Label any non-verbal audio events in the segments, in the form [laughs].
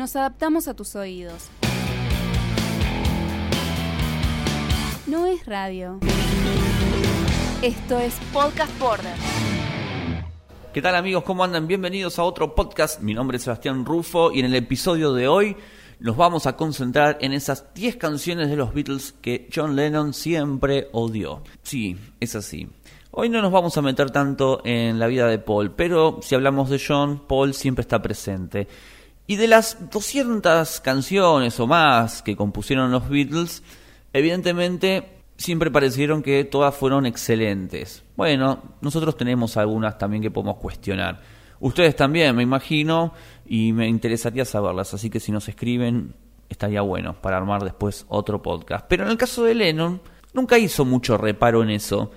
Nos adaptamos a tus oídos. No es radio. Esto es Podcast Border. ¿Qué tal amigos? ¿Cómo andan? Bienvenidos a otro podcast. Mi nombre es Sebastián Rufo y en el episodio de hoy nos vamos a concentrar en esas 10 canciones de los Beatles que John Lennon siempre odió. Sí, es así. Hoy no nos vamos a meter tanto en la vida de Paul, pero si hablamos de John, Paul siempre está presente. Y de las 200 canciones o más que compusieron los Beatles, evidentemente siempre parecieron que todas fueron excelentes. Bueno, nosotros tenemos algunas también que podemos cuestionar. Ustedes también, me imagino, y me interesaría saberlas, así que si nos escriben estaría bueno para armar después otro podcast. Pero en el caso de Lennon, nunca hizo mucho reparo en eso.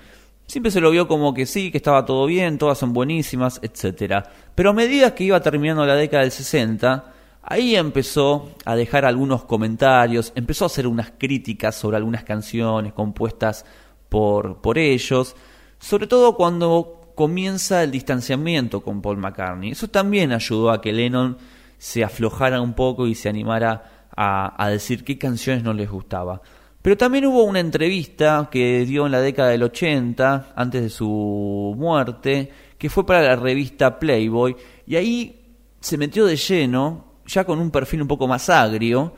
Siempre se lo vio como que sí, que estaba todo bien, todas son buenísimas, etc. Pero a medida que iba terminando la década del 60, ahí empezó a dejar algunos comentarios, empezó a hacer unas críticas sobre algunas canciones compuestas por, por ellos, sobre todo cuando comienza el distanciamiento con Paul McCartney. Eso también ayudó a que Lennon se aflojara un poco y se animara a, a decir qué canciones no les gustaba. Pero también hubo una entrevista que dio en la década del 80, antes de su muerte, que fue para la revista Playboy, y ahí se metió de lleno, ya con un perfil un poco más agrio,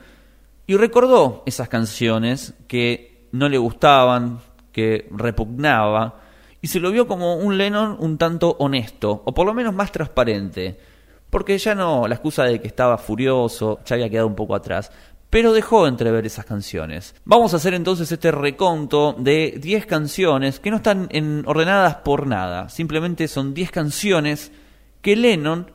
y recordó esas canciones que no le gustaban, que repugnaba, y se lo vio como un Lennon un tanto honesto, o por lo menos más transparente, porque ya no, la excusa de que estaba furioso ya había quedado un poco atrás, pero dejó entrever esas canciones. Vamos a hacer entonces este reconto de 10 canciones que no están en, ordenadas por nada, simplemente son 10 canciones que Lennon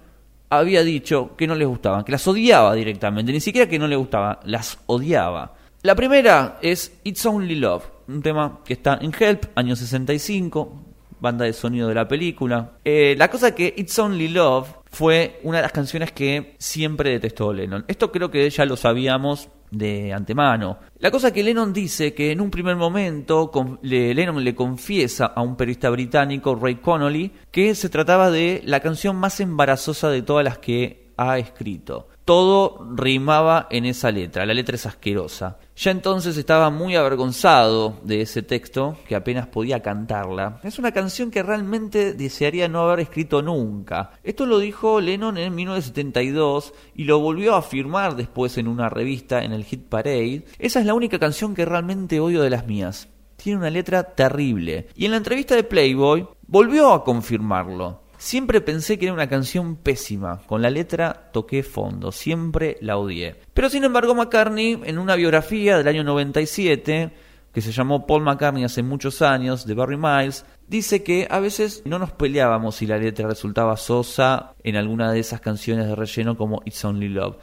había dicho que no les gustaban, que las odiaba directamente, ni siquiera que no le gustaban, las odiaba. La primera es It's Only Love, un tema que está en Help, año 65, banda de sonido de la película. Eh, la cosa que It's Only Love fue una de las canciones que siempre detestó Lennon. Esto creo que ya lo sabíamos de antemano. La cosa que Lennon dice que en un primer momento Lennon le confiesa a un periodista británico, Ray Connolly, que se trataba de la canción más embarazosa de todas las que ha escrito todo rimaba en esa letra, la letra es asquerosa. Ya entonces estaba muy avergonzado de ese texto, que apenas podía cantarla. Es una canción que realmente desearía no haber escrito nunca. Esto lo dijo Lennon en 1972 y lo volvió a afirmar después en una revista en el Hit Parade. Esa es la única canción que realmente odio de las mías. Tiene una letra terrible. Y en la entrevista de Playboy volvió a confirmarlo. Siempre pensé que era una canción pésima, con la letra toqué fondo, siempre la odié. Pero sin embargo McCartney, en una biografía del año 97, que se llamó Paul McCartney hace muchos años, de Barry Miles, dice que a veces no nos peleábamos si la letra resultaba sosa en alguna de esas canciones de relleno como It's Only Love.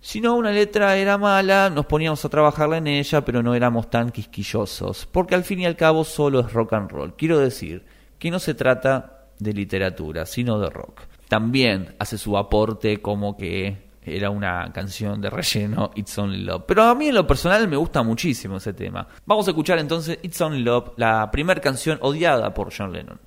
Si no, una letra era mala, nos poníamos a trabajarla en ella, pero no éramos tan quisquillosos, porque al fin y al cabo solo es rock and roll. Quiero decir que no se trata de literatura, sino de rock. También hace su aporte como que era una canción de relleno, It's Only Love. Pero a mí en lo personal me gusta muchísimo ese tema. Vamos a escuchar entonces It's Only Love, la primera canción odiada por John Lennon.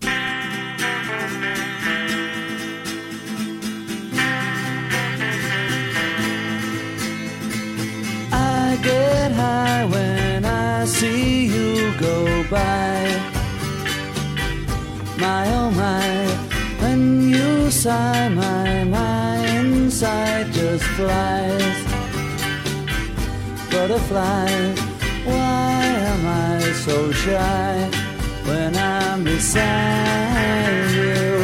I get high when I see you go by. My oh my. When you sigh, my, my inside just flies. Butterflies, why am I so shy when I'm beside you?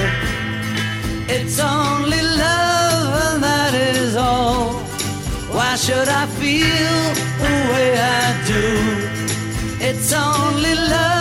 It's only love, and that is all. Why should I feel the way I do? It's only love,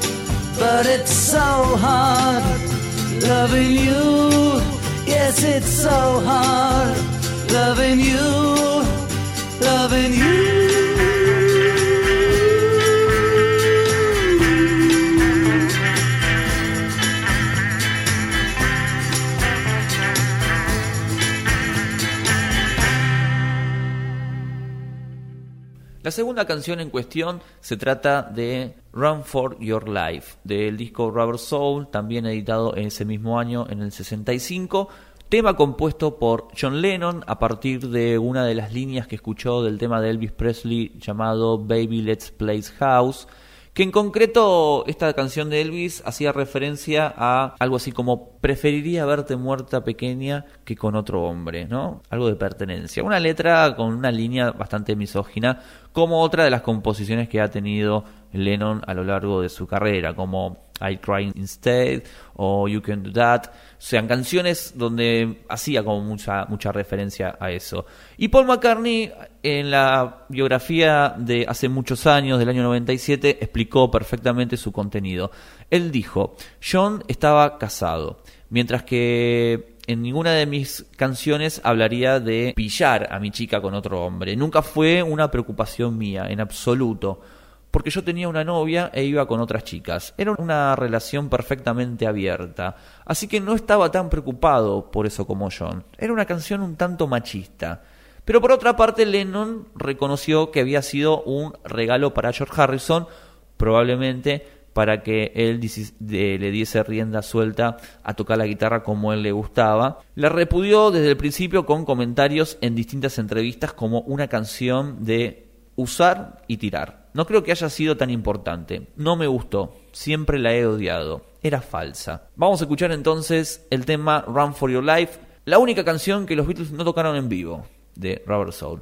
But it's so hard loving you. Yes, it's so hard loving you, loving you. La segunda canción en cuestión se trata de Run for Your Life, del disco Rubber Soul, también editado ese mismo año, en el 65. Tema compuesto por John Lennon a partir de una de las líneas que escuchó del tema de Elvis Presley llamado Baby Let's Play House, que en concreto esta canción de Elvis hacía referencia a algo así como preferiría verte muerta pequeña que con otro hombre, ¿no? Algo de pertenencia. Una letra con una línea bastante misógina, como otra de las composiciones que ha tenido Lennon a lo largo de su carrera, como I Cry Instead o You Can Do That, sean canciones donde hacía como mucha, mucha referencia a eso. Y Paul McCartney en la biografía de hace muchos años, del año 97, explicó perfectamente su contenido. Él dijo, John estaba casado, mientras que en ninguna de mis canciones hablaría de pillar a mi chica con otro hombre. Nunca fue una preocupación mía, en absoluto porque yo tenía una novia e iba con otras chicas. Era una relación perfectamente abierta, así que no estaba tan preocupado por eso como John. Era una canción un tanto machista. Pero por otra parte, Lennon reconoció que había sido un regalo para George Harrison, probablemente para que él le diese rienda suelta a tocar la guitarra como él le gustaba. La repudió desde el principio con comentarios en distintas entrevistas como una canción de usar y tirar. No creo que haya sido tan importante. No me gustó. Siempre la he odiado. Era falsa. Vamos a escuchar entonces el tema Run for Your Life, la única canción que los Beatles no tocaron en vivo de Robert Soul.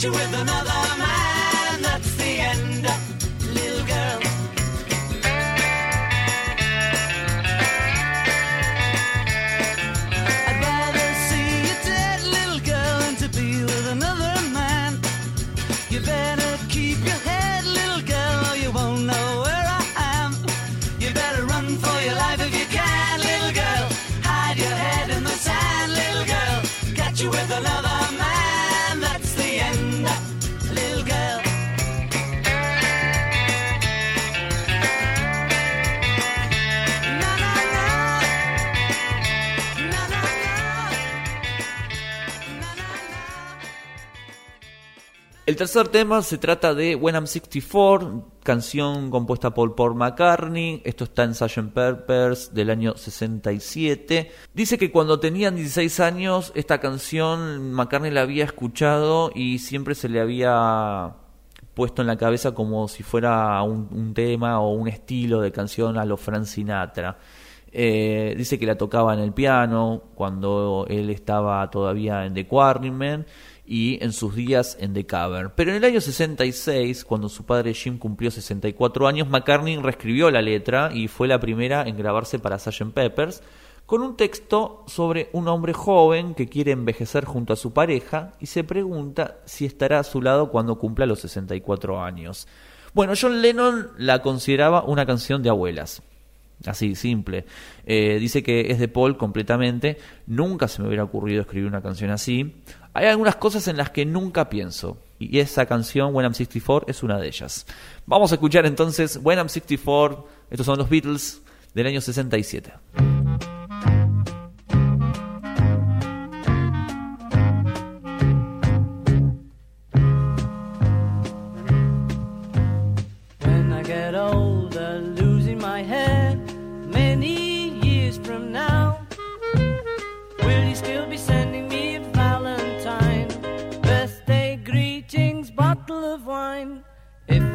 You with another tercer tema se trata de When I'm 64, canción compuesta por Paul McCartney. Esto está en Sgt. Pepper's del año 67. Dice que cuando tenían 16 años, esta canción McCartney la había escuchado y siempre se le había puesto en la cabeza como si fuera un, un tema o un estilo de canción a lo Frank Sinatra. Eh, dice que la tocaba en el piano cuando él estaba todavía en The Quarrymen y en sus días en The Cavern. Pero en el año 66, cuando su padre Jim cumplió 64 años, McCartney reescribió la letra y fue la primera en grabarse para Sgt. Peppers con un texto sobre un hombre joven que quiere envejecer junto a su pareja y se pregunta si estará a su lado cuando cumpla los 64 años. Bueno, John Lennon la consideraba una canción de abuelas. Así, simple. Eh, dice que es de Paul completamente. Nunca se me hubiera ocurrido escribir una canción así. Hay algunas cosas en las que nunca pienso. Y esa canción, When I'm 64, es una de ellas. Vamos a escuchar entonces When I'm 64. Estos son los Beatles del año 67.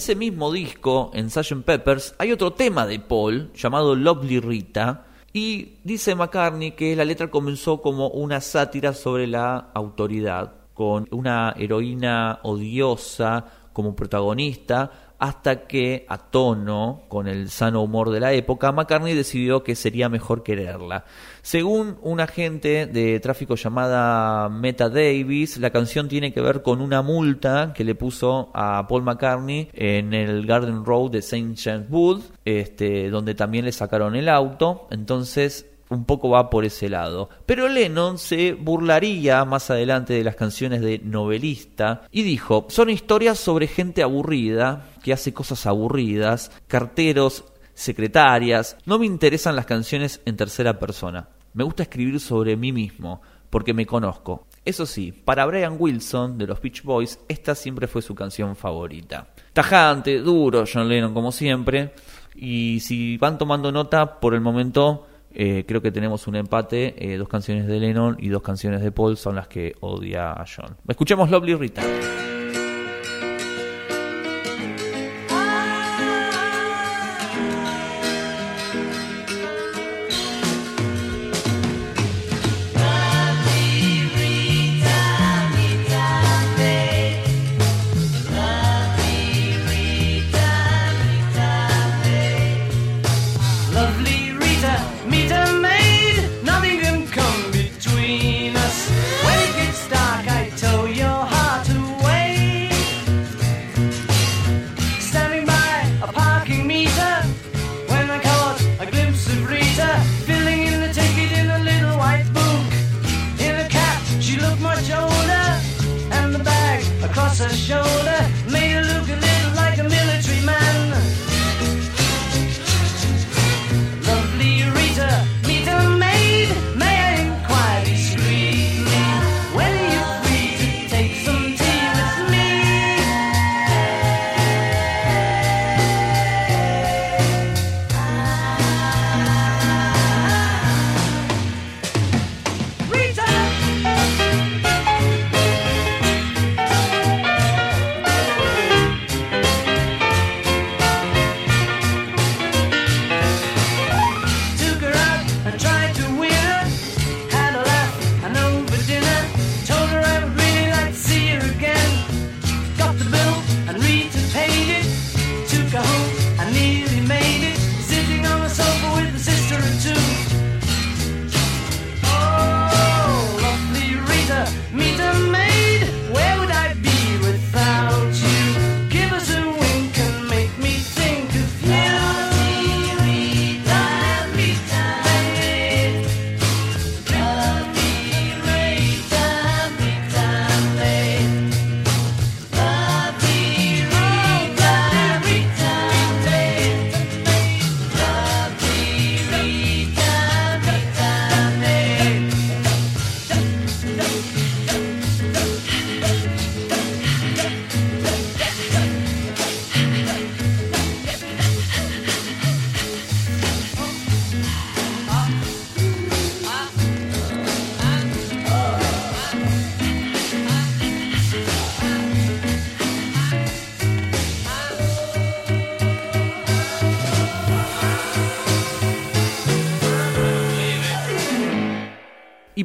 ese mismo disco, en Sgt. Peppers, hay otro tema de Paul llamado Lovely Rita. Y dice McCartney que la letra comenzó como una sátira sobre la autoridad, con una heroína odiosa como protagonista, hasta que, a tono con el sano humor de la época, McCartney decidió que sería mejor quererla. Según un agente de tráfico llamada Meta Davis, la canción tiene que ver con una multa que le puso a Paul McCartney en el Garden Road de St. James Wood, este, donde también le sacaron el auto. Entonces, un poco va por ese lado. Pero Lennon se burlaría más adelante de las canciones de novelista y dijo, son historias sobre gente aburrida, que hace cosas aburridas, carteros, secretarias. No me interesan las canciones en tercera persona. Me gusta escribir sobre mí mismo, porque me conozco. Eso sí, para Brian Wilson de los Beach Boys, esta siempre fue su canción favorita. Tajante, duro, John Lennon como siempre. Y si van tomando nota, por el momento eh, creo que tenemos un empate. eh, dos canciones de Lennon y dos canciones de Paul son las que odia a John. Escuchemos Lovely Rita.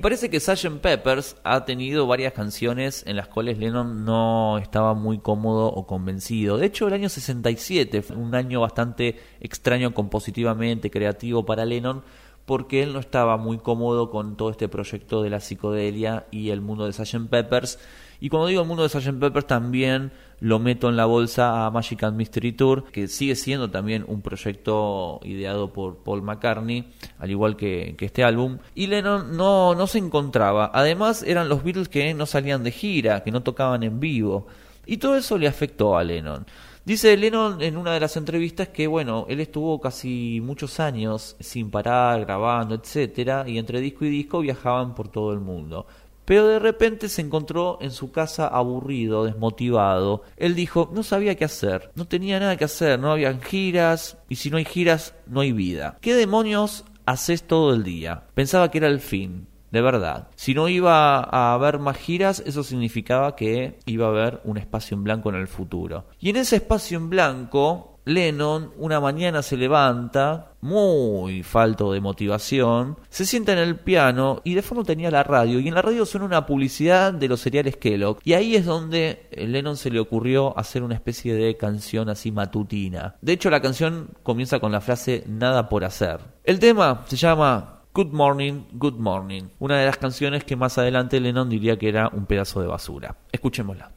Parece que Sgt. Peppers ha tenido varias canciones en las cuales Lennon no estaba muy cómodo o convencido. De hecho, el año 67 fue un año bastante extraño compositivamente, creativo para Lennon, porque él no estaba muy cómodo con todo este proyecto de la psicodelia y el mundo de Sgt. Peppers. Y cuando digo el mundo de Sgt. Peppers también lo meto en la bolsa a Magic and Mystery Tour, que sigue siendo también un proyecto ideado por Paul McCartney, al igual que, que este álbum. Y Lennon no, no se encontraba. Además eran los Beatles que no salían de gira, que no tocaban en vivo. Y todo eso le afectó a Lennon. Dice Lennon en una de las entrevistas que, bueno, él estuvo casi muchos años sin parar, grabando, etcétera, y entre disco y disco viajaban por todo el mundo. Pero de repente se encontró en su casa aburrido, desmotivado. Él dijo, no sabía qué hacer, no tenía nada que hacer, no habían giras, y si no hay giras, no hay vida. ¿Qué demonios haces todo el día? Pensaba que era el fin de verdad. Si no iba a haber más giras, eso significaba que iba a haber un espacio en blanco en el futuro. Y en ese espacio en blanco, Lennon una mañana se levanta, muy falto de motivación, se sienta en el piano y de fondo tenía la radio. Y en la radio suena una publicidad de los cereales Kellogg. Y ahí es donde Lennon se le ocurrió hacer una especie de canción así matutina. De hecho, la canción comienza con la frase nada por hacer. El tema se llama Good Morning, Good Morning, una de las canciones que más adelante Lennon diría que era un pedazo de basura. Escuchémosla.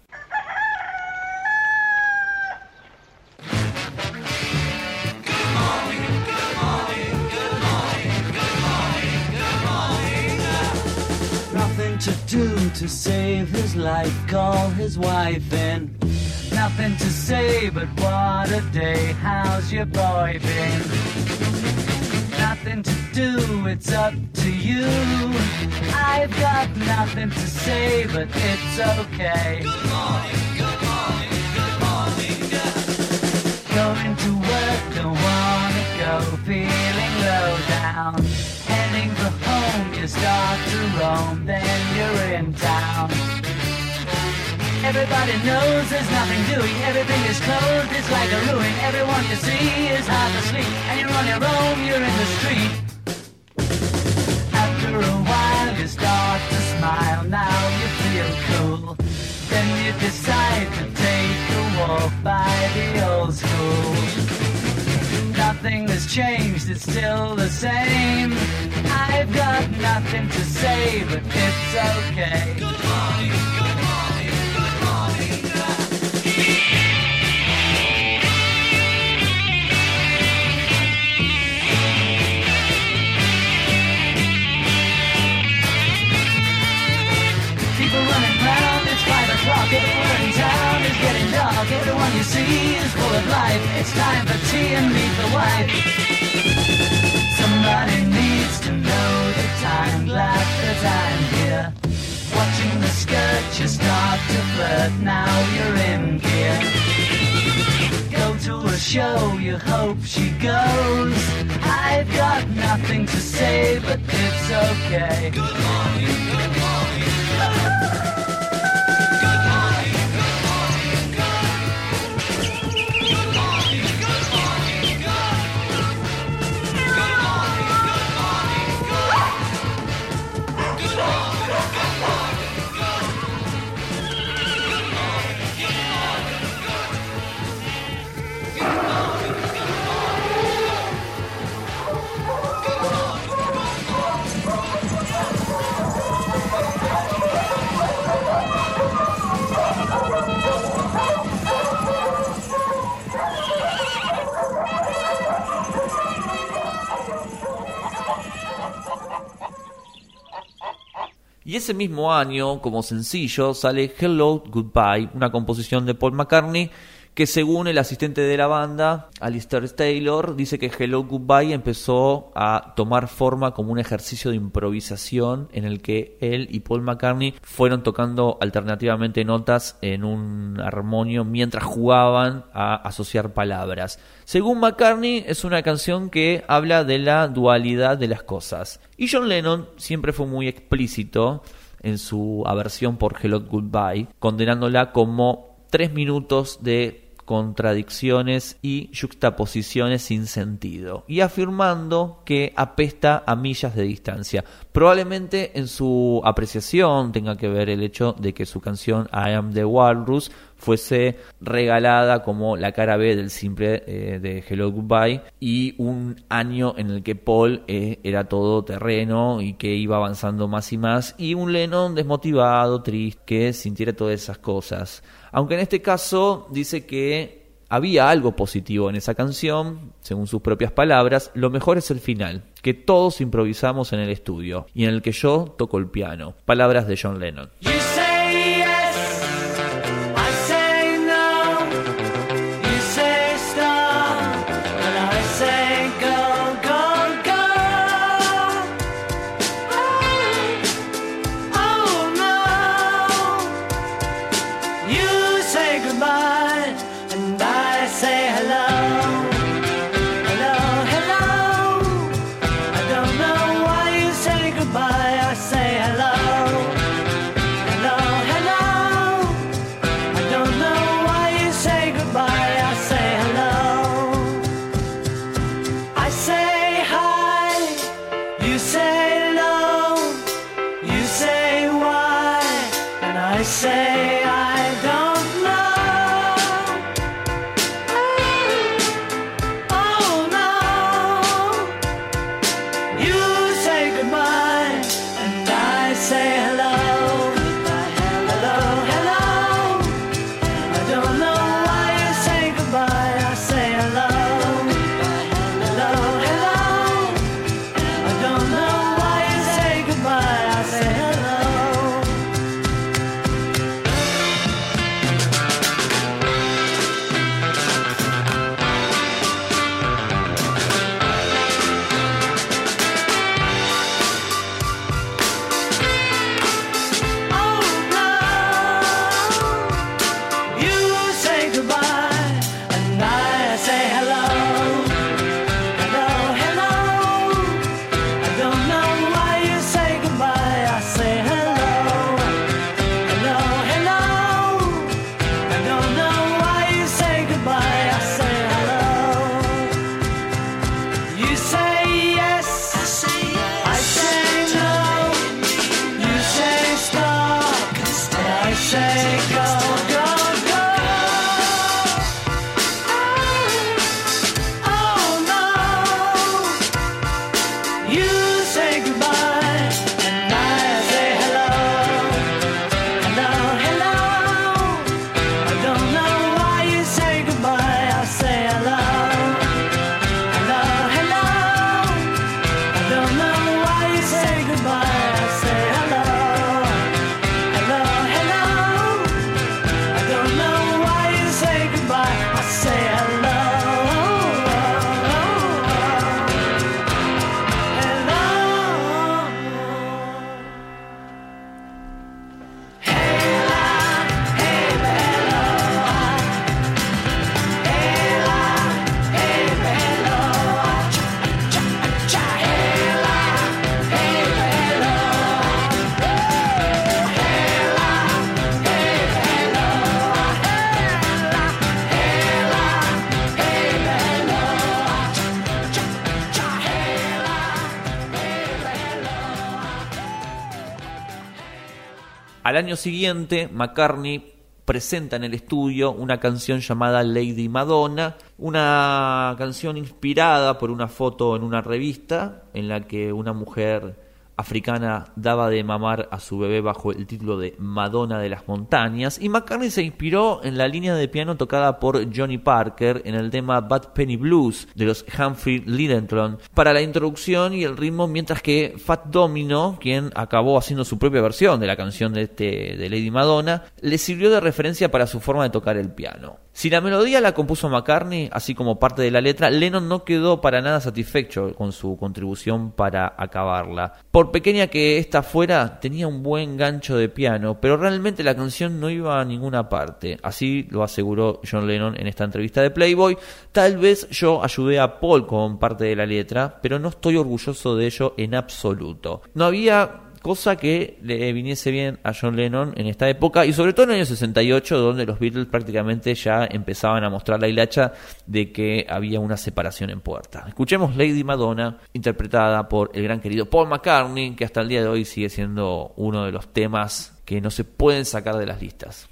To save his life, call his wife in. Nothing to say, but what a day, how's your boy been? Nothing to do, it's up to you. I've got nothing to say, but it's okay. Good morning, good morning, good morning. Going to work, don't wanna go, feeling low down. Heading for home, you start to roam, then you're in town. Everybody knows there's nothing doing. Everything is closed, it's like a ruin. Everyone you see is half asleep. And you're on your own, you're in the street. After a while, you start to smile. Now you feel cool. Then you decide to take a walk by the old school. Nothing has changed, it's still the same. I've got nothing to say, but it's okay. You is full of life. It's time for tea and meet the wife. Somebody needs to know the time. Glad that I'm here. Watching the skirt, you start to flirt. Now you're in gear. Go to a show, you hope she goes. I've got nothing to say, but it's okay. Good morning, good morning. Y ese mismo año, como sencillo, sale Hello Goodbye, una composición de Paul McCartney que según el asistente de la banda, Alistair Taylor, dice que Hello Goodbye empezó a tomar forma como un ejercicio de improvisación en el que él y Paul McCartney fueron tocando alternativamente notas en un armonio mientras jugaban a asociar palabras. Según McCartney, es una canción que habla de la dualidad de las cosas. Y John Lennon siempre fue muy explícito en su aversión por Hello Goodbye, condenándola como tres minutos de contradicciones y juxtaposiciones sin sentido, y afirmando que apesta a millas de distancia. Probablemente en su apreciación tenga que ver el hecho de que su canción I Am the Walrus fuese regalada como la cara B del simple eh, de Hello Goodbye y un año en el que Paul eh, era todo terreno y que iba avanzando más y más y un Lennon desmotivado, triste, que sintiera todas esas cosas. Aunque en este caso dice que había algo positivo en esa canción, según sus propias palabras, lo mejor es el final, que todos improvisamos en el estudio y en el que yo toco el piano. Palabras de John Lennon. Al año siguiente, McCartney presenta en el estudio una canción llamada Lady Madonna, una canción inspirada por una foto en una revista en la que una mujer africana daba de mamar a su bebé bajo el título de Madonna de las Montañas y McCartney se inspiró en la línea de piano tocada por Johnny Parker en el tema Bad Penny Blues de los Humphrey Lyttelton para la introducción y el ritmo mientras que Fat Domino, quien acabó haciendo su propia versión de la canción de, este, de Lady Madonna, le sirvió de referencia para su forma de tocar el piano. Si la melodía la compuso McCartney, así como parte de la letra, Lennon no quedó para nada satisfecho con su contribución para acabarla. Por pequeña que esta fuera, tenía un buen gancho de piano, pero realmente la canción no iba a ninguna parte. Así lo aseguró John Lennon en esta entrevista de Playboy. Tal vez yo ayudé a Paul con parte de la letra, pero no estoy orgulloso de ello en absoluto. No había cosa que le viniese bien a John Lennon en esta época y sobre todo en el año 68 donde los Beatles prácticamente ya empezaban a mostrar la hilacha de que había una separación en puerta. Escuchemos Lady Madonna interpretada por el gran querido Paul McCartney que hasta el día de hoy sigue siendo uno de los temas que no se pueden sacar de las listas.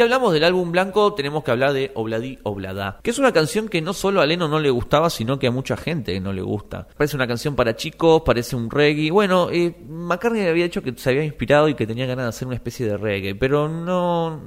Si hablamos del álbum blanco, tenemos que hablar de Obladi Oblada, que es una canción que no solo a Leno no le gustaba, sino que a mucha gente no le gusta. Parece una canción para chicos, parece un reggae. Bueno, eh, McCartney había dicho que se había inspirado y que tenía ganas de hacer una especie de reggae, pero no,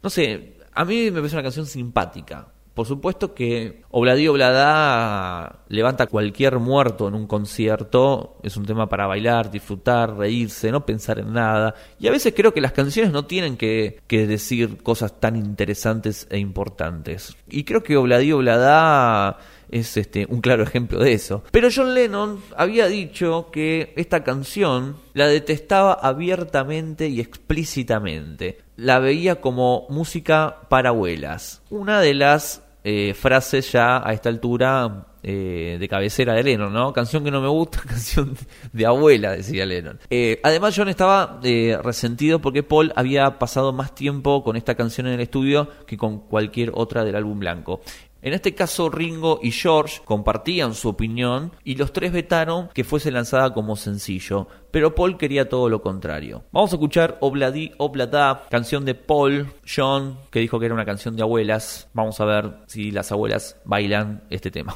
no sé, a mí me parece una canción simpática. Por supuesto que Obladi Oblada levanta cualquier muerto en un concierto. Es un tema para bailar, disfrutar, reírse, no pensar en nada. Y a veces creo que las canciones no tienen que, que decir cosas tan interesantes e importantes. Y creo que Obladi Oblada es este un claro ejemplo de eso. Pero John Lennon había dicho que esta canción la detestaba abiertamente y explícitamente. La veía como música para abuelas. Una de las eh, frases ya a esta altura eh, de cabecera de Lennon, ¿no? Canción que no me gusta, [laughs] canción de abuela, decía Lennon. Eh, además, John estaba eh, resentido porque Paul había pasado más tiempo con esta canción en el estudio que con cualquier otra del álbum blanco. En este caso, Ringo y George compartían su opinión y los tres vetaron que fuese lanzada como sencillo, pero Paul quería todo lo contrario. Vamos a escuchar Obladi Oblada, canción de Paul, John, que dijo que era una canción de abuelas. Vamos a ver si las abuelas bailan este tema.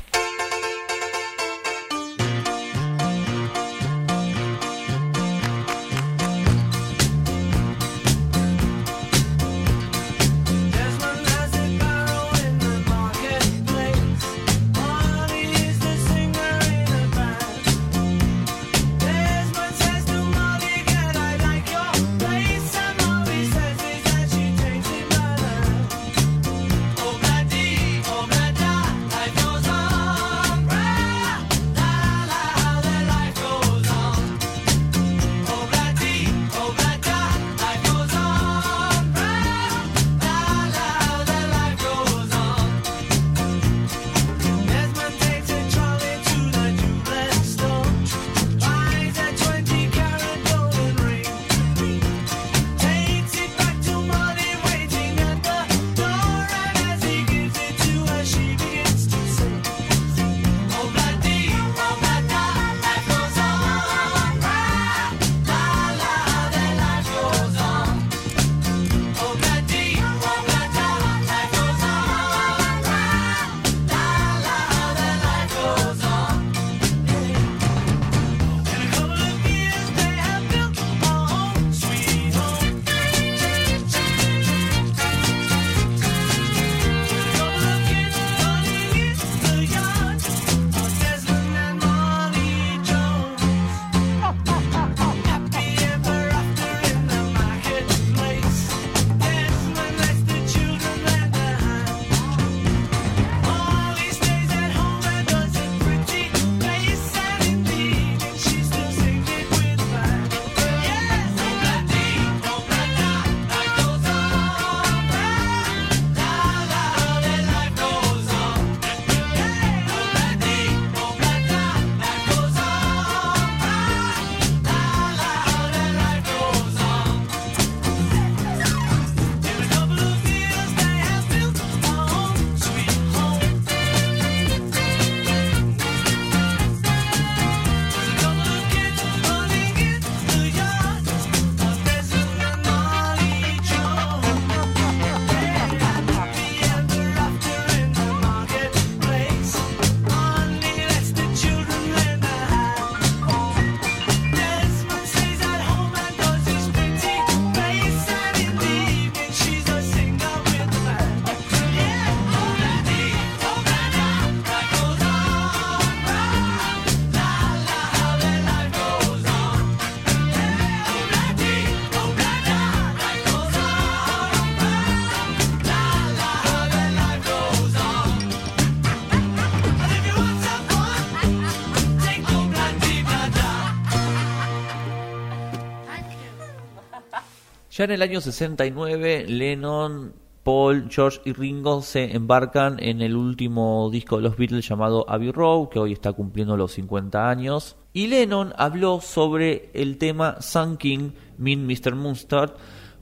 En el año 69, Lennon, Paul, George y Ringo se embarcan en el último disco de los Beatles llamado Abbey Road, que hoy está cumpliendo los 50 años. Y Lennon habló sobre el tema Sun King, Mean Mr. Mustard,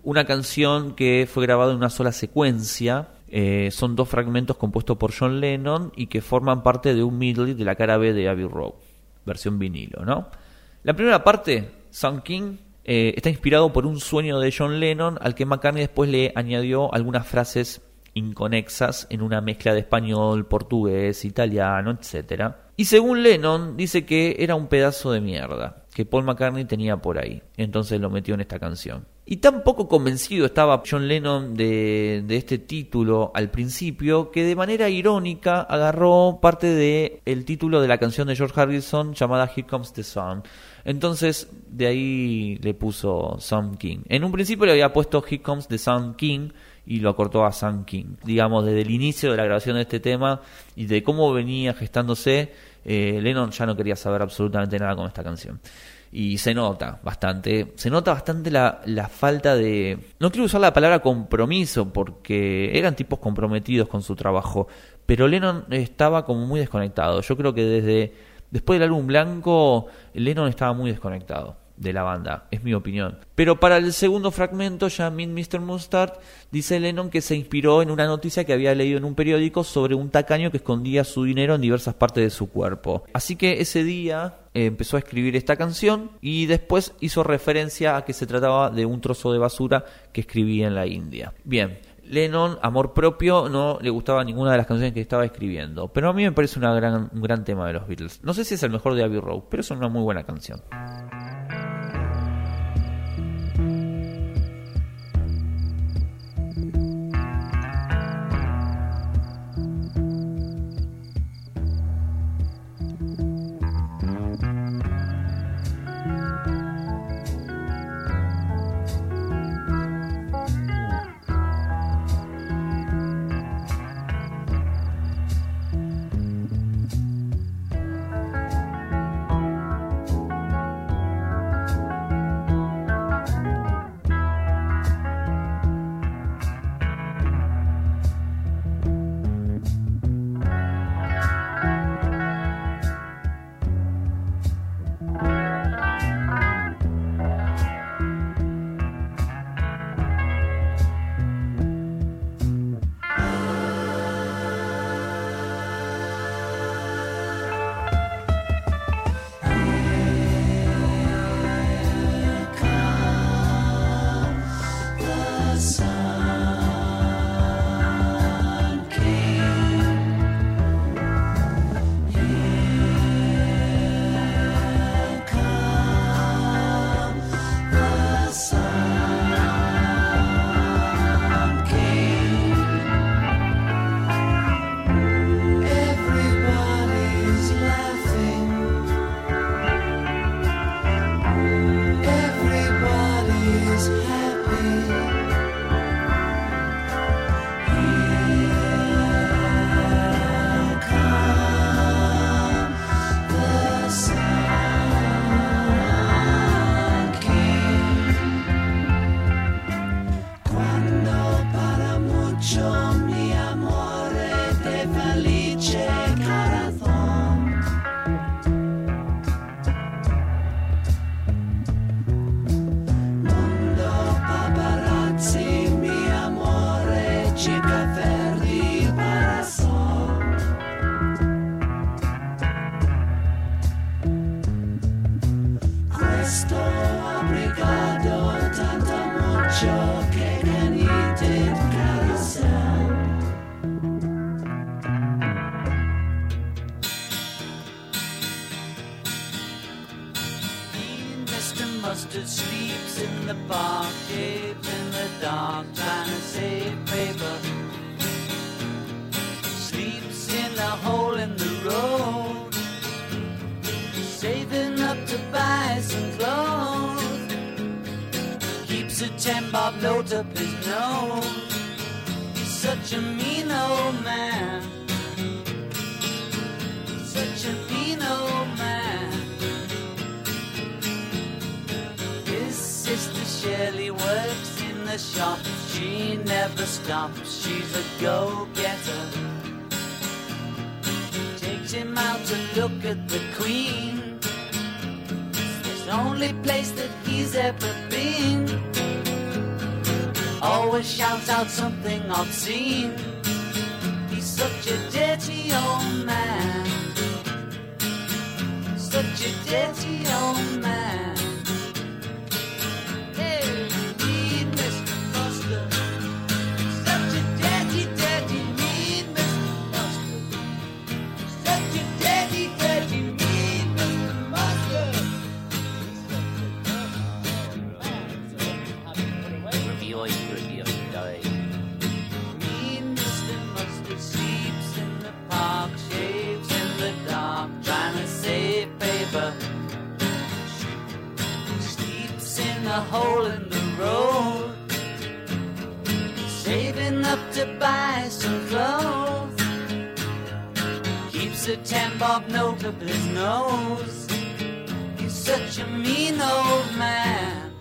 una canción que fue grabada en una sola secuencia. Eh, son dos fragmentos compuestos por John Lennon y que forman parte de un medley de la cara B de Abbey Road, versión vinilo, ¿no? La primera parte, Sun King, eh, está inspirado por un sueño de John Lennon al que McCartney después le añadió algunas frases inconexas en una mezcla de español, portugués, italiano, etc. Y según Lennon, dice que era un pedazo de mierda que Paul McCartney tenía por ahí. Entonces lo metió en esta canción. Y tan poco convencido estaba John Lennon de, de este título al principio que de manera irónica agarró parte de el título de la canción de George Harrison llamada Here Comes the Sun. Entonces de ahí le puso Sun King. En un principio le había puesto Here the Sun King y lo acortó a Sun King. Digamos, desde el inicio de la grabación de este tema y de cómo venía gestándose, eh, Lennon ya no quería saber absolutamente nada con esta canción. Y se nota bastante, se nota bastante la, la falta de... No quiero usar la palabra compromiso porque eran tipos comprometidos con su trabajo, pero Lennon estaba como muy desconectado. Yo creo que desde después del álbum blanco, Lennon estaba muy desconectado de la banda, es mi opinión. Pero para el segundo fragmento, ya Mr. Mustard, dice Lennon que se inspiró en una noticia que había leído en un periódico sobre un tacaño que escondía su dinero en diversas partes de su cuerpo. Así que ese día eh, empezó a escribir esta canción y después hizo referencia a que se trataba de un trozo de basura que escribía en la India. Bien. Lennon, amor propio, no le gustaba ninguna de las canciones que estaba escribiendo. Pero a mí me parece gran, un gran tema de los Beatles. No sé si es el mejor de Abbey Road, pero es una muy buena canción. Mean man. His sister Shirley works in the shop. She never stops. She's a go-getter. Takes him out to look at the Queen. It's the only place that he's ever been. Always shouts out something obscene. He's such a dirty old man. Such a dirty old man. Hole in the road, saving up to buy some clothes. Keeps a ten bob note up his nose. He's such a mean old man.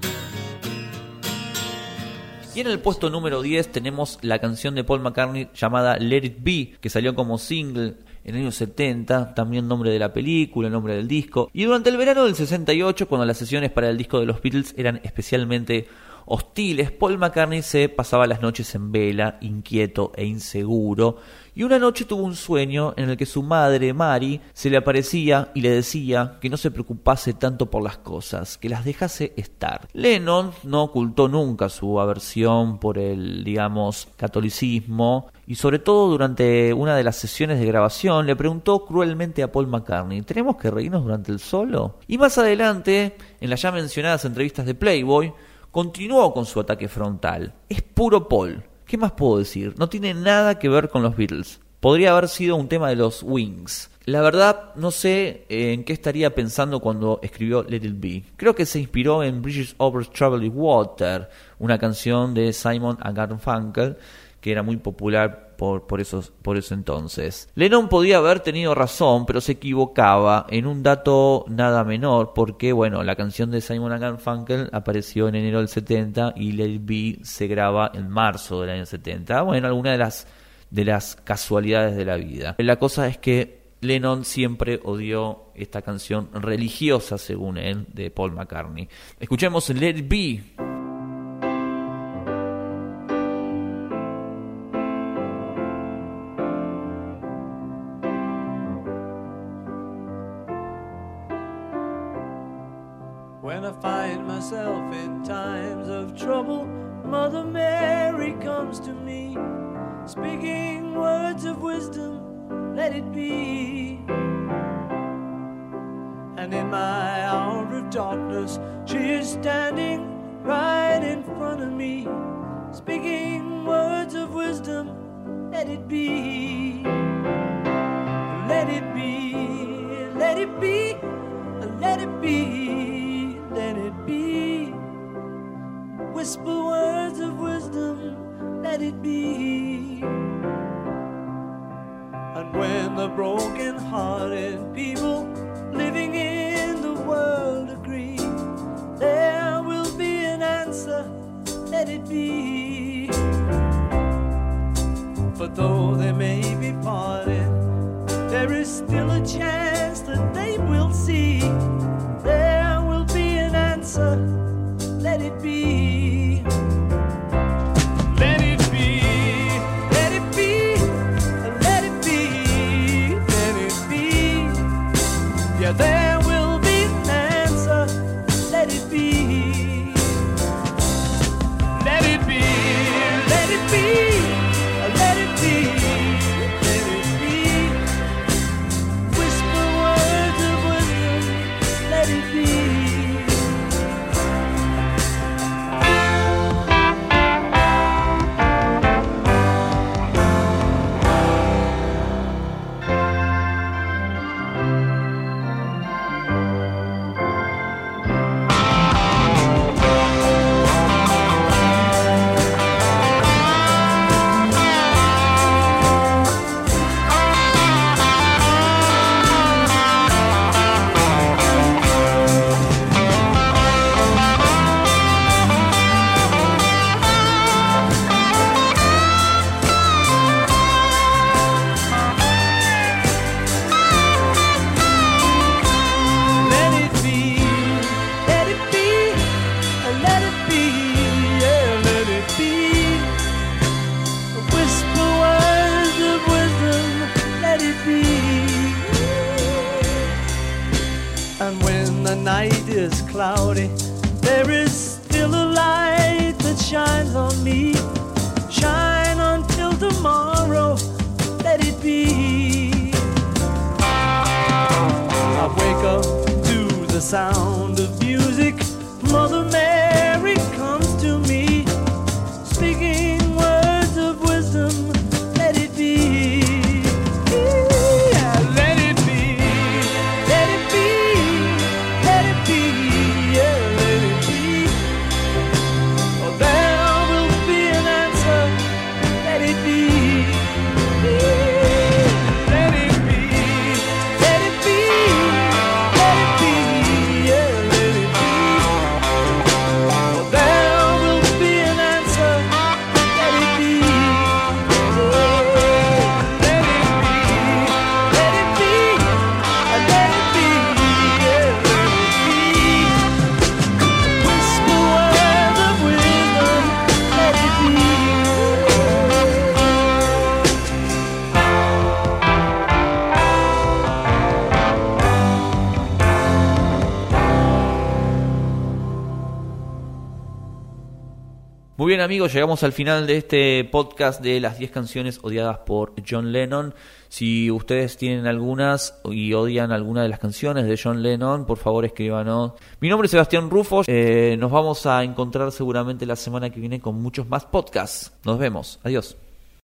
Y en el puesto número 10 tenemos la canción de Paul McCartney llamada Let It Be, que salió como single en el año 70, también nombre de la película, nombre del disco. Y durante el verano del 68, cuando las sesiones para el disco de los Beatles eran especialmente hostiles, Paul McCartney se pasaba las noches en vela, inquieto e inseguro, y una noche tuvo un sueño en el que su madre, Mary, se le aparecía y le decía que no se preocupase tanto por las cosas, que las dejase estar. Lennon no ocultó nunca su aversión por el, digamos, catolicismo, y sobre todo durante una de las sesiones de grabación le preguntó cruelmente a Paul McCartney, ¿tenemos que reírnos durante el solo? Y más adelante, en las ya mencionadas entrevistas de Playboy, continuó con su ataque frontal. Es puro Paul. ¿Qué más puedo decir? No tiene nada que ver con los Beatles. Podría haber sido un tema de los Wings. La verdad, no sé eh, en qué estaría pensando cuando escribió Let It Be. Creo que se inspiró en Bridges Over Troubled Water, una canción de Simon and Garfunkel que era muy popular por, por, esos, por eso entonces. Lennon podía haber tenido razón, pero se equivocaba en un dato nada menor, porque bueno, la canción de Simon Garfunkel apareció en enero del 70 y Let It Be se graba en marzo del año 70. Bueno, alguna de las, de las casualidades de la vida. La cosa es que Lennon siempre odió esta canción religiosa, según él, de Paul McCartney. Escuchemos Let It Be. Sound amigos, llegamos al final de este podcast de las 10 canciones odiadas por John Lennon. Si ustedes tienen algunas y odian alguna de las canciones de John Lennon, por favor escríbanos. Mi nombre es Sebastián Rufo, eh, nos vamos a encontrar seguramente la semana que viene con muchos más podcasts. Nos vemos, adiós.